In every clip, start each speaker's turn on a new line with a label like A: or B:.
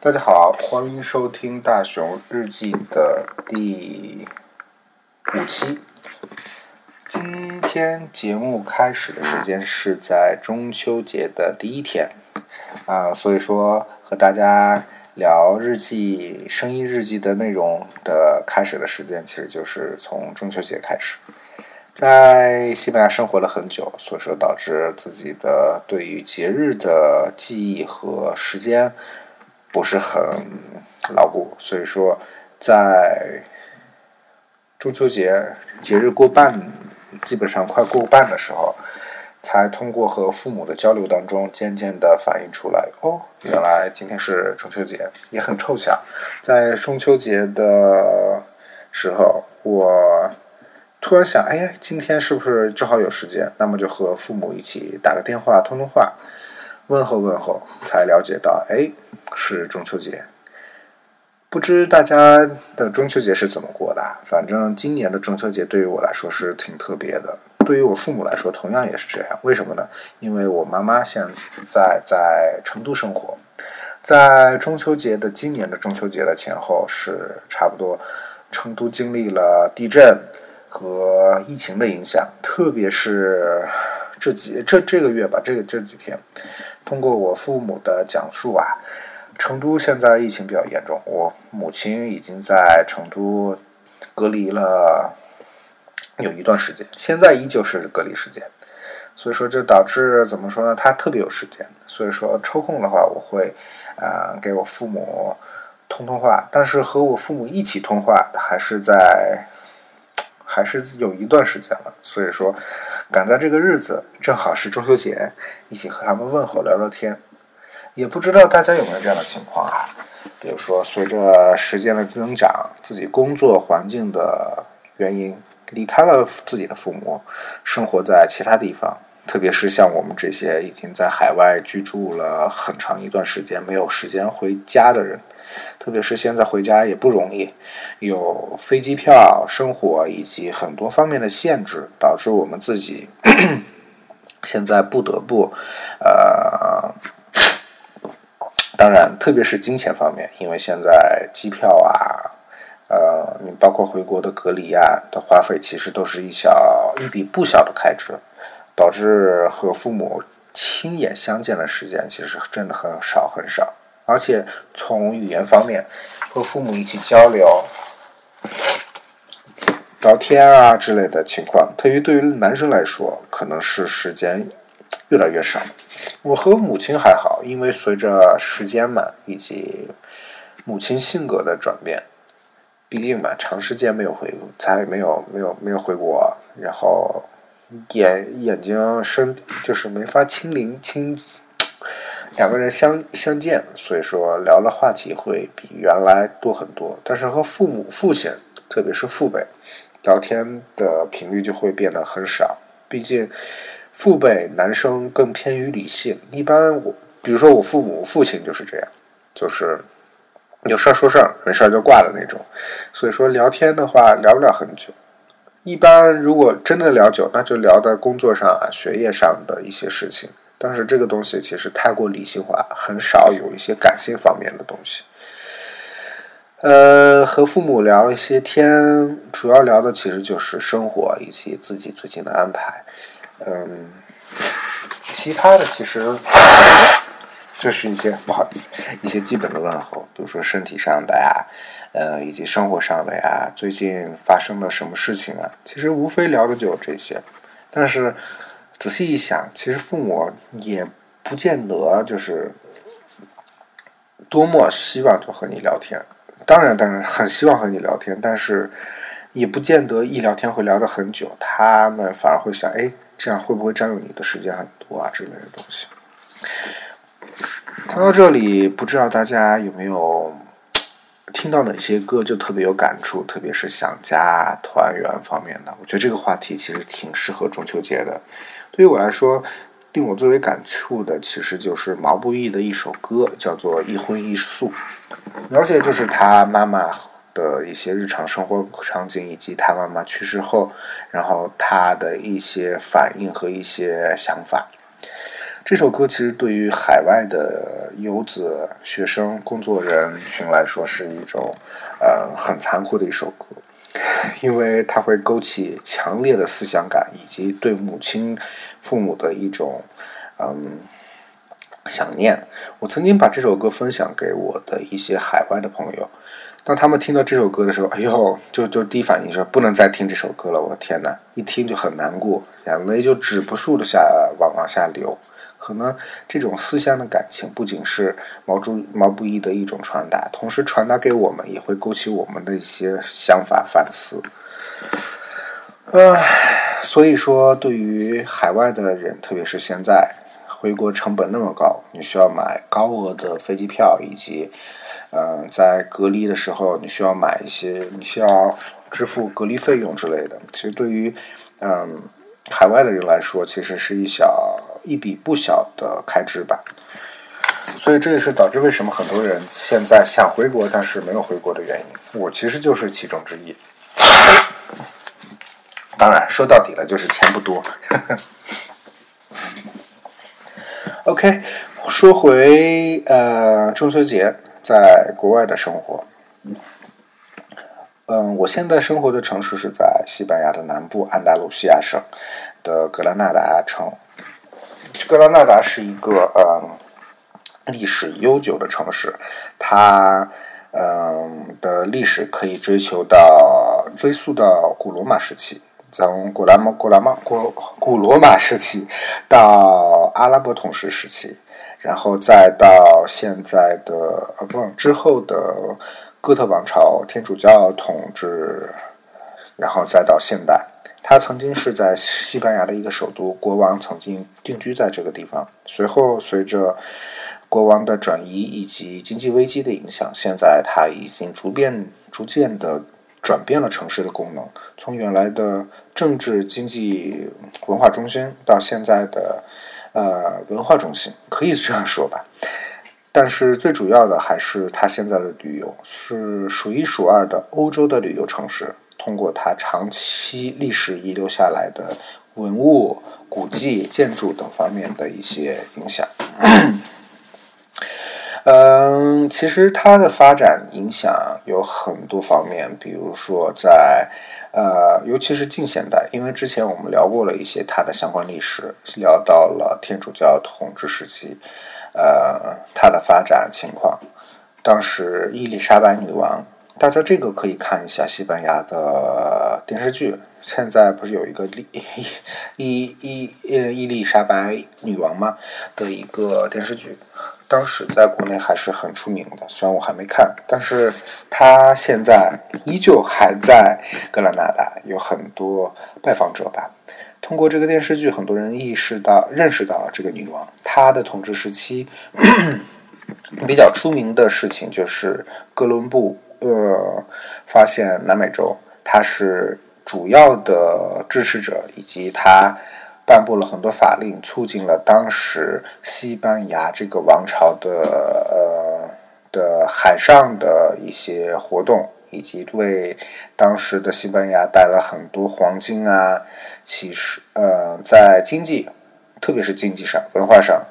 A: 大家好，欢迎收听大熊日记的第五期。今天节目开始的时间是在中秋节的第一天啊，所以说和大家聊日记、声音日记的内容的开始的时间，其实就是从中秋节开始。在西班牙生活了很久，所以说导致自己的对于节日的记忆和时间不是很牢固，所以说在中秋节节日过半，基本上快过半的时候，才通过和父母的交流当中，渐渐的反映出来，哦，原来今天是中秋节，也很凑巧，在中秋节的时候，我。突然想，哎，今天是不是正好有时间？那么就和父母一起打个电话，通通话，问候问候，才了解到，哎，是中秋节。不知大家的中秋节是怎么过的？反正今年的中秋节对于我来说是挺特别的，对于我父母来说同样也是这样。为什么呢？因为我妈妈现在在成都生活，在中秋节的今年的中秋节的前后是差不多，成都经历了地震。和疫情的影响，特别是这几这这个月吧，这个这几天，通过我父母的讲述啊，成都现在疫情比较严重，我母亲已经在成都隔离了有一段时间，现在依旧是隔离时间，所以说这导致怎么说呢？他特别有时间，所以说抽空的话，我会啊给我父母通通话，但是和我父母一起通话还是在。还是有一段时间了，所以说赶在这个日子，正好是中秋节，一起和他们问候聊聊天。也不知道大家有没有这样的情况啊？比如说，随着时间的增长，自己工作环境的原因，离开了自己的父母，生活在其他地方。特别是像我们这些已经在海外居住了很长一段时间，没有时间回家的人。特别是现在回家也不容易，有飞机票、生活以及很多方面的限制，导致我们自己 现在不得不，呃，当然，特别是金钱方面，因为现在机票啊，呃，你包括回国的隔离啊的花费，其实都是一小一笔不小的开支，导致和父母亲眼相见的时间其实真的很少很少。而且从语言方面，和父母一起交流、聊天啊之类的情况，特别对于男生来说，可能是时间越来越少。我和母亲还好，因为随着时间嘛，以及母亲性格的转变，毕竟嘛，长时间没有回，才没有没有没有回国，然后眼眼睛身就是没法亲临亲。两个人相相见，所以说聊的话题会比原来多很多。但是和父母、父亲，特别是父辈，聊天的频率就会变得很少。毕竟父辈男生更偏于理性，一般我，比如说我父母、父亲就是这样，就是 有事儿说事儿，没事儿就挂的那种。所以说聊天的话聊不了很久。一般如果真的聊久，那就聊在工作上啊、学业上的一些事情。但是这个东西其实太过理性化，很少有一些感性方面的东西。呃，和父母聊一些天，主要聊的其实就是生活以及自己最近的安排。嗯，其他的其实就是一些不好意思，一些基本的问候，比如说身体上的呀，呃，以及生活上的呀，最近发生了什么事情啊？其实无非聊的就有这些，但是。仔细一想，其实父母也不见得就是多么希望就和你聊天。当然，当然很希望和你聊天，但是也不见得一聊天会聊得很久。他们反而会想：哎，这样会不会占用你的时间很多啊？之类的东西。谈到这里，不知道大家有没有听到哪些歌就特别有感触，特别是想家、团圆方面的。我觉得这个话题其实挺适合中秋节的。对于我来说，令我最为感触的，其实就是毛不易的一首歌，叫做《一荤一素》，描写就是他妈妈的一些日常生活场景，以及他妈妈去世后，然后他的一些反应和一些想法。这首歌其实对于海外的游子、学生、工作人群来说是一种呃很残酷的一首歌，因为它会勾起强烈的思想感，以及对母亲、父母的一种嗯想念。我曾经把这首歌分享给我的一些海外的朋友。当他们听到这首歌的时候，哎呦，就就第一反应说不能再听这首歌了。我的天哪，一听就很难过，眼泪就止不住的下往往下流。可能这种思乡的感情不仅是毛主毛不易的一种传达，同时传达给我们，也会勾起我们的一些想法反思。呃，所以说，对于海外的人，特别是现在回国成本那么高，你需要买高额的飞机票，以及。嗯，在隔离的时候，你需要买一些，你需要支付隔离费用之类的。其实对于嗯海外的人来说，其实是一小一笔不小的开支吧。所以这也是导致为什么很多人现在想回国，但是没有回国的原因。我其实就是其中之一。当然，说到底了，就是钱不多。OK，说回呃中秋节。在国外的生活，嗯，我现在生活的城市是在西班牙的南部安达卢西亚省的格拉纳达城。格拉纳达是一个嗯历史悠久的城市，它嗯的历史可以追求到追溯到古罗马时期，从古拉古拉马古古罗马时期到阿拉伯统治时期。然后再到现在的呃不之后的哥特王朝天主教统治，然后再到现代，他曾经是在西班牙的一个首都，国王曾经定居在这个地方。随后随着国王的转移以及经济危机的影响，现在他已经逐渐逐渐的转变了城市的功能，从原来的政治经济文化中心到现在的。呃，文化中心可以这样说吧，但是最主要的还是它现在的旅游是数一数二的欧洲的旅游城市。通过它长期历史遗留下来的文物、古迹、建筑等方面的一些影响。嗯，其实它的发展影响有很多方面，比如说在。呃，尤其是近现代，因为之前我们聊过了一些它的相关历史，聊到了天主教统治时期，呃，它的发展情况。当时伊丽莎白女王，大家这个可以看一下西班牙的电视剧。现在不是有一个 伊伊伊伊伊丽莎白女王吗的一个电视剧？当时在国内还是很出名的，虽然我还没看，但是他现在依旧还在格拉纳达，有很多拜访者吧。通过这个电视剧，很多人意识到、认识到了这个女王。她的统治时期 比较出名的事情就是哥伦布呃发现南美洲，他是主要的支持者，以及他。颁布了很多法令，促进了当时西班牙这个王朝的呃的海上的一些活动，以及为当时的西班牙带来很多黄金啊。其实，呃，在经济，特别是经济上、文化上，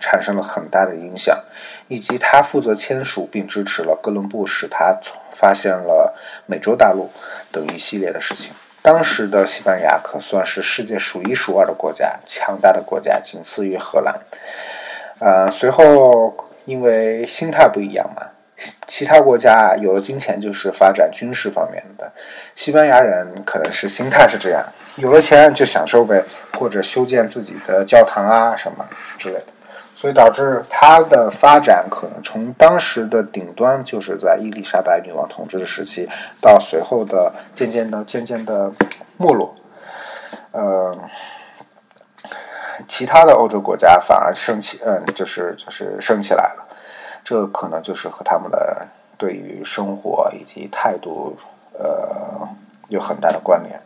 A: 产生了很大的影响。以及他负责签署并支持了哥伦布，使他发现了美洲大陆等一系列的事情。当时的西班牙可算是世界数一数二的国家，强大的国家，仅次于荷兰。呃，随后因为心态不一样嘛，其他国家啊有了金钱就是发展军事方面的，西班牙人可能是心态是这样，有了钱就享受呗，或者修建自己的教堂啊什么之类的。所以导致它的发展可能从当时的顶端，就是在伊丽莎白女王统治的时期，到随后的渐渐的、渐渐的没落。呃，其他的欧洲国家反而升起，嗯，就是就是升起来了。这可能就是和他们的对于生活以及态度，呃，有很大的关联。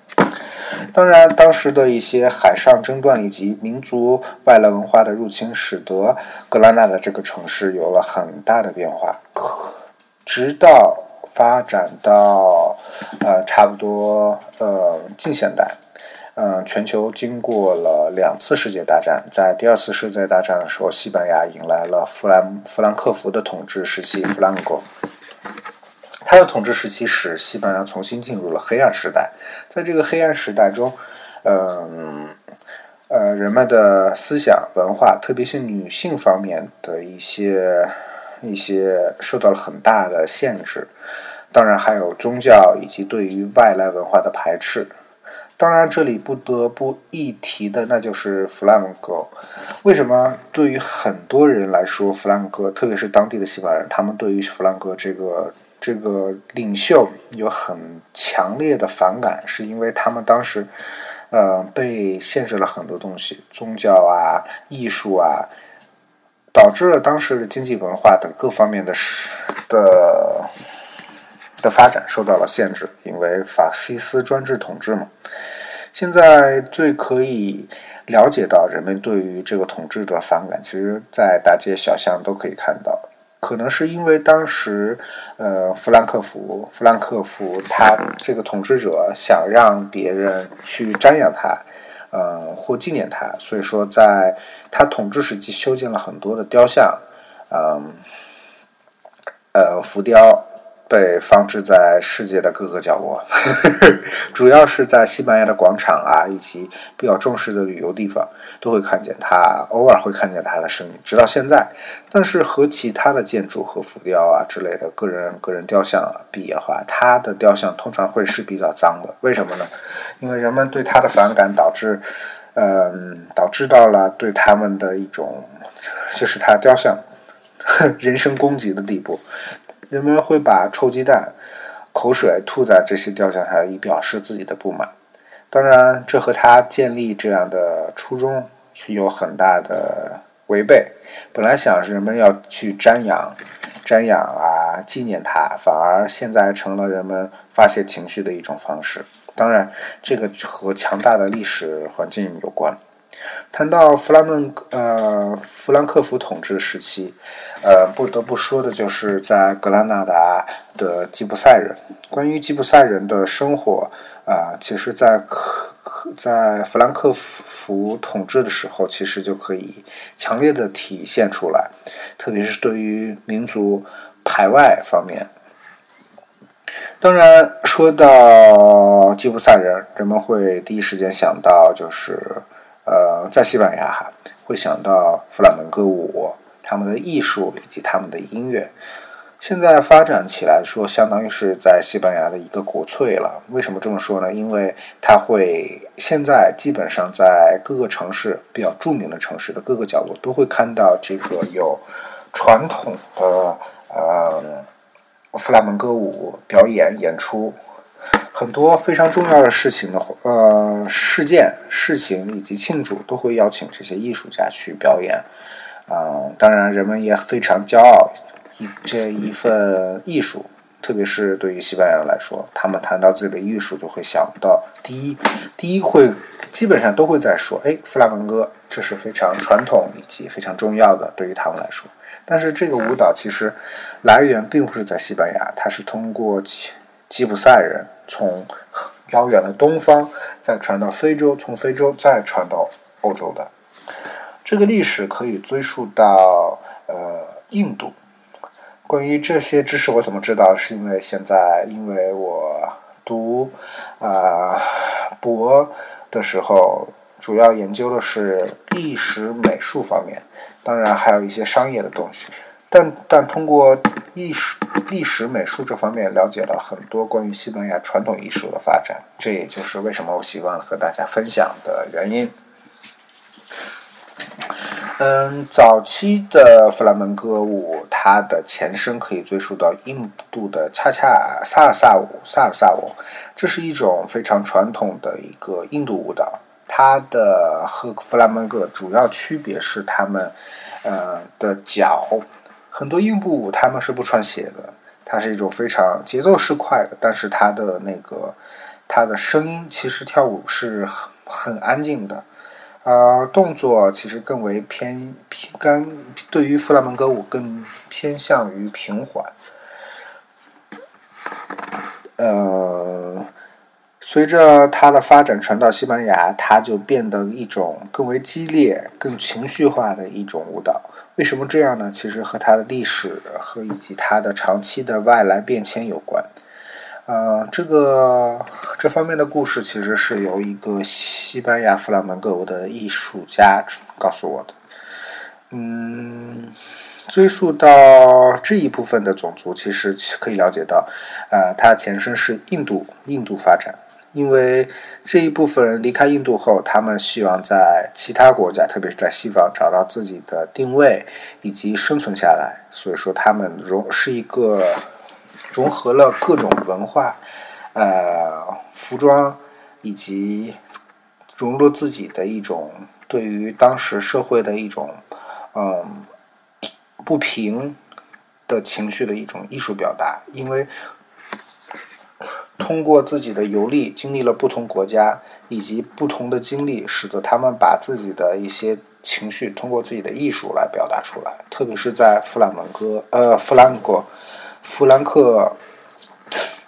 A: 当然，当时的一些海上争端以及民族外来文化的入侵，使得格拉纳的这个城市有了很大的变化。可直到发展到呃差不多呃近现代，嗯，全球经过了两次世界大战，在第二次世界大战的时候，西班牙迎来了弗兰弗兰克福的统治时期，弗兰哥。他的统治时期使西班牙重新进入了黑暗时代，在这个黑暗时代中，嗯，呃，人们的思想文化，特别是女性方面的一些一些受到了很大的限制，当然还有宗教以及对于外来文化的排斥。当然，这里不得不一提的，那就是弗兰哥。为什么对于很多人来说，弗兰哥，特别是当地的西班牙人，他们对于弗兰哥这个这个领袖有很强烈的反感？是因为他们当时，呃，被限制了很多东西，宗教啊、艺术啊，导致了当时的经济、文化等各方面的的的发展受到了限制，因为法西斯专制统治嘛。现在最可以了解到人们对于这个统治的反感，其实，在大街小巷都可以看到。可能是因为当时，呃，弗兰克福，弗兰克福他这个统治者想让别人去瞻仰他，呃，或纪念他，所以说在他统治时期修建了很多的雕像，嗯，呃，浮雕。被放置在世界的各个角落，主要是在西班牙的广场啊，以及比较重视的旅游地方，都会看见它，偶尔会看见它的身影，直到现在。但是和其他的建筑和浮雕啊之类的个人个人雕像比的话，它的雕像通常会是比较脏的。为什么呢？因为人们对它的反感，导致，嗯，导致到了对他们的一种，就是它雕像人身攻击的地步。人们会把臭鸡蛋、口水吐在这些雕像上，以表示自己的不满。当然，这和他建立这样的初衷有很大的违背。本来想是人们要去瞻仰、瞻仰啊，纪念他，反而现在成了人们发泄情绪的一种方式。当然，这个和强大的历史环境有关。谈到弗兰门呃弗兰克福统治时期，呃不得不说的就是在格拉纳达的吉普赛人。关于吉普赛人的生活啊，其实，在克在弗兰克福统治的时候，其实就可以强烈的体现出来，特别是对于民族排外方面。当然，说到吉普赛人，人们会第一时间想到就是。呃，在西班牙哈，会想到弗拉门戈舞，他们的艺术以及他们的音乐，现在发展起来说，相当于是在西班牙的一个国粹了。为什么这么说呢？因为它会现在基本上在各个城市比较著名的城市的各个角落都会看到这个有传统的呃弗拉门戈舞表演演出。很多非常重要的事情的呃事件、事情以及庆祝，都会邀请这些艺术家去表演。啊，当然，人们也非常骄傲一这一份艺术，特别是对于西班牙人来说，他们谈到自己的艺术，就会想到第一，第一会基本上都会在说，哎，弗拉门戈，这是非常传统以及非常重要的，对于他们来说。但是这个舞蹈其实来源并不是在西班牙，它是通过吉普赛人。从遥远的东方再传到非洲，从非洲再传到欧洲的这个历史可以追溯到呃印度。关于这些知识我怎么知道？是因为现在因为我读啊博的时候，主要研究的是历史美术方面，当然还有一些商业的东西。但但通过艺术、历史、美术这方面了解了很多关于西班牙传统艺术的发展，这也就是为什么我希望和大家分享的原因。嗯，早期的弗拉门戈舞，它的前身可以追溯到印度的恰恰萨尔萨舞，萨尔萨舞，这是一种非常传统的一个印度舞蹈。它的和弗拉门戈主要区别是它们呃的脚。很多印度舞他们是不穿鞋的，它是一种非常节奏是快的，但是它的那个它的声音其实跳舞是很很安静的，呃，动作其实更为偏偏干对于弗拉门戈舞更偏向于平缓，呃，随着它的发展传到西班牙，它就变得一种更为激烈、更情绪化的一种舞蹈。为什么这样呢？其实和它的历史和以及它的长期的外来变迁有关。呃，这个这方面的故事其实是由一个西班牙弗朗门戈舞的艺术家告诉我的。嗯，追溯到这一部分的种族，其实可以了解到，呃，它前身是印度，印度发展。因为这一部分人离开印度后，他们希望在其他国家，特别是在西方找到自己的定位以及生存下来。所以说，他们融是一个融合了各种文化、呃服装以及融入自己的一种对于当时社会的一种嗯不平的情绪的一种艺术表达，因为。通过自己的游历，经历了不同国家以及不同的经历，使得他们把自己的一些情绪通过自己的艺术来表达出来。特别是在弗朗门戈呃弗兰国弗兰克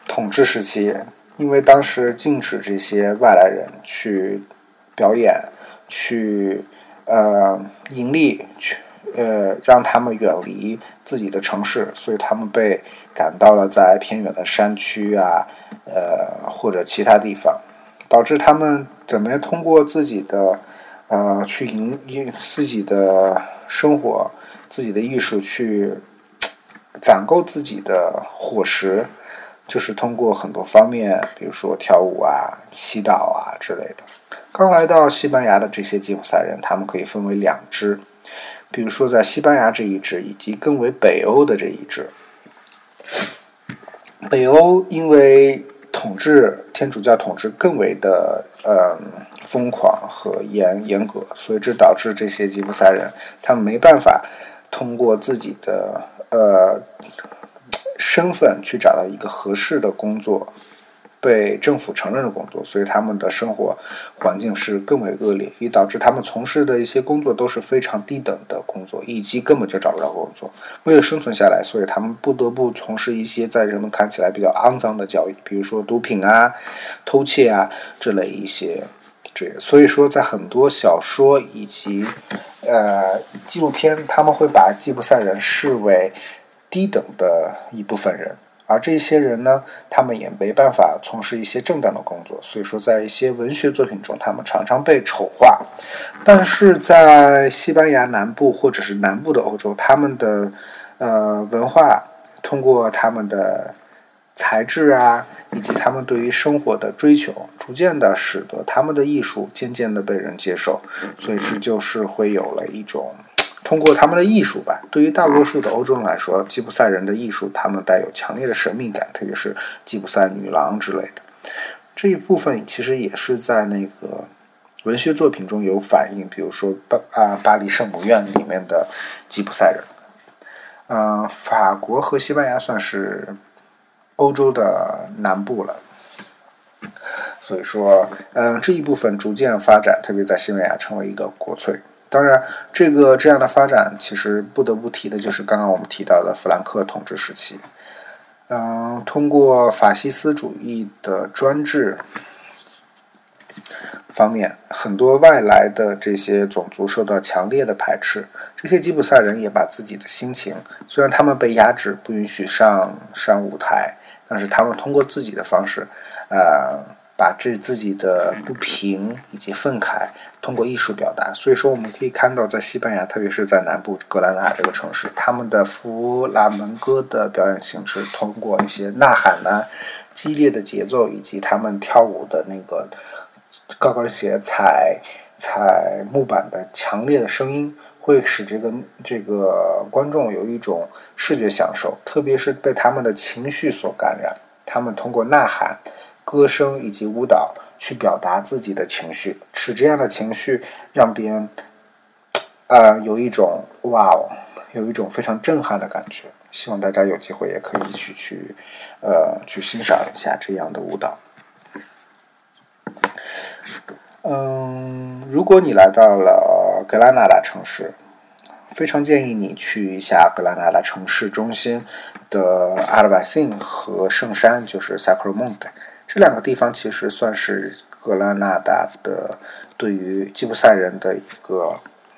A: 统治时期，因为当时禁止这些外来人去表演、去呃盈利、去呃让他们远离自己的城市，所以他们被赶到了在偏远的山区啊。呃，或者其他地方，导致他们怎么样通过自己的呃去营营自己的生活、自己的艺术去攒够自己的伙食，就是通过很多方面，比如说跳舞啊、祈祷啊之类的。刚来到西班牙的这些吉普赛人，他们可以分为两支，比如说在西班牙这一支，以及更为北欧的这一支。北欧因为统治天主教统治更为的呃疯狂和严严格，所以这导致这些吉普赛人他们没办法通过自己的呃身份去找到一个合适的工作。被政府承认的工作，所以他们的生活环境是更为恶劣，以导致他们从事的一些工作都是非常低等的工作，以及根本就找不到工作。为了生存下来，所以他们不得不从事一些在人们看起来比较肮脏的交易，比如说毒品啊、偷窃啊这类一些这。所以说，在很多小说以及呃纪录片，他们会把吉普赛人视为低等的一部分人。而这些人呢，他们也没办法从事一些正当的工作，所以说在一些文学作品中，他们常常被丑化。但是在西班牙南部或者是南部的欧洲，他们的呃文化通过他们的才智啊，以及他们对于生活的追求，逐渐的使得他们的艺术渐渐的被人接受，所以这就是会有了一种。通过他们的艺术吧，对于大多数的欧洲人来说，吉普赛人的艺术，他们带有强烈的神秘感，特别是吉普赛女郎之类的。这一部分其实也是在那个文学作品中有反映，比如说巴啊巴黎圣母院里面的吉普赛人。嗯，法国和西班牙算是欧洲的南部了，所以说，嗯，这一部分逐渐发展，特别在西班牙成为一个国粹。当然，这个这样的发展，其实不得不提的就是刚刚我们提到的弗兰克统治时期。嗯，通过法西斯主义的专制方面，很多外来的这些种族受到强烈的排斥。这些吉普赛人也把自己的心情，虽然他们被压制，不允许上上舞台，但是他们通过自己的方式，呃。把这自己的不平以及愤慨通过艺术表达，所以说我们可以看到，在西班牙，特别是在南部格兰纳这个城市，他们的弗拉门戈的表演形式，通过一些呐喊呐、激烈的节奏，以及他们跳舞的那个高跟鞋踩踩木板的强烈的声音，会使这个这个观众有一种视觉享受，特别是被他们的情绪所感染，他们通过呐喊。歌声以及舞蹈去表达自己的情绪，使这样的情绪让别人，呃，有一种哇哦，有一种非常震撼的感觉。希望大家有机会也可以去去，呃，去欣赏一下这样的舞蹈。嗯，如果你来到了格拉纳达城市，非常建议你去一下格拉纳达城市中心的阿尔巴辛和圣山，就是 Sacramento。这两个地方其实算是格拉纳达的对于吉普赛人的一个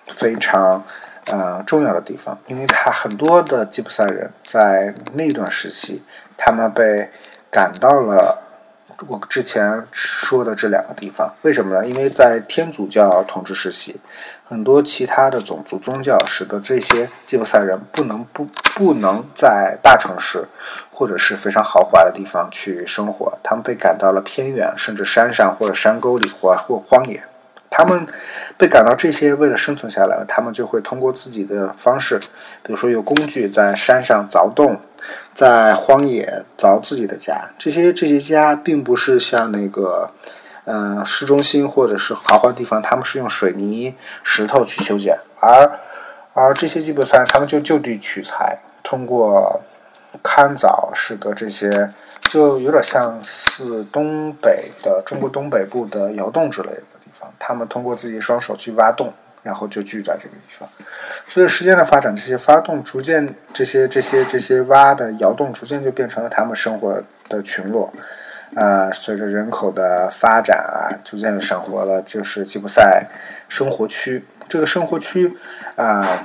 A: 非常呃重要的地方，因为他很多的吉普赛人在那段时期，他们被赶到了。我之前说的这两个地方，为什么呢？因为在天主教统治时期，很多其他的种族宗教使得这些吉普赛人不能不不能在大城市或者是非常豪华的地方去生活，他们被赶到了偏远，甚至山上或者山沟里或或荒野。他们被赶到这些，为了生存下来，他们就会通过自己的方式，比如说有工具在山上凿洞。在荒野凿自己的家，这些这些家并不是像那个，嗯，市中心或者是豪华地方，他们是用水泥、石头去修建，而而这些基本上他们就就地取材，通过勘凿，使得这些就有点像是东北的中国东北部的窑洞之类的地方，他们通过自己双手去挖洞。然后就聚在这个地方，随着时间的发展，这些发动逐渐，这些这些这些挖的窑洞逐渐就变成了他们生活的群落。啊，随着人口的发展啊，逐渐的生活了，就是吉普赛生活区。这个生活区啊，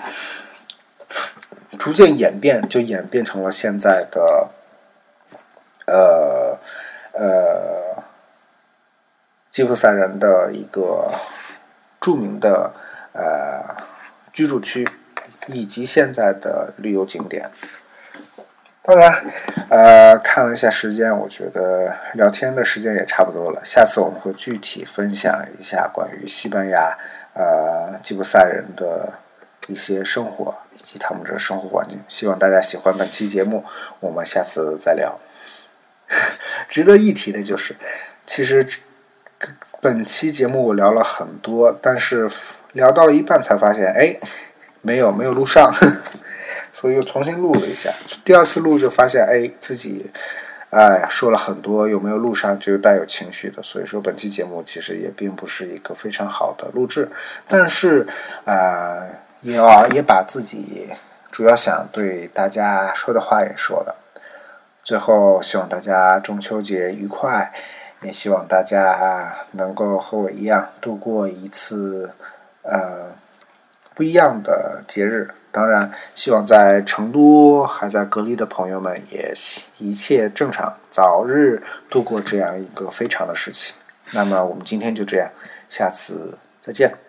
A: 逐渐演变，就演变成了现在的呃呃吉普赛人的一个著名的。呃，居住区以及现在的旅游景点。当然，呃，看了一下时间，我觉得聊天的时间也差不多了。下次我们会具体分享一下关于西班牙呃吉普赛人的一些生活以及他们这生活环境。希望大家喜欢本期节目，我们下次再聊。值得一提的就是，其实本期节目我聊了很多，但是。聊到了一半才发现，哎，没有没有录上，所以又重新录了一下。第二次录就发现，哎，自己哎说了很多，有没有录上就带有情绪的。所以说，本期节目其实也并不是一个非常好的录制，但是啊，也也把自己主要想对大家说的话也说了。最后，希望大家中秋节愉快，也希望大家能够和我一样度过一次。呃，不一样的节日，当然希望在成都还在隔离的朋友们也一切正常，早日度过这样一个非常的时期。那么我们今天就这样，下次再见。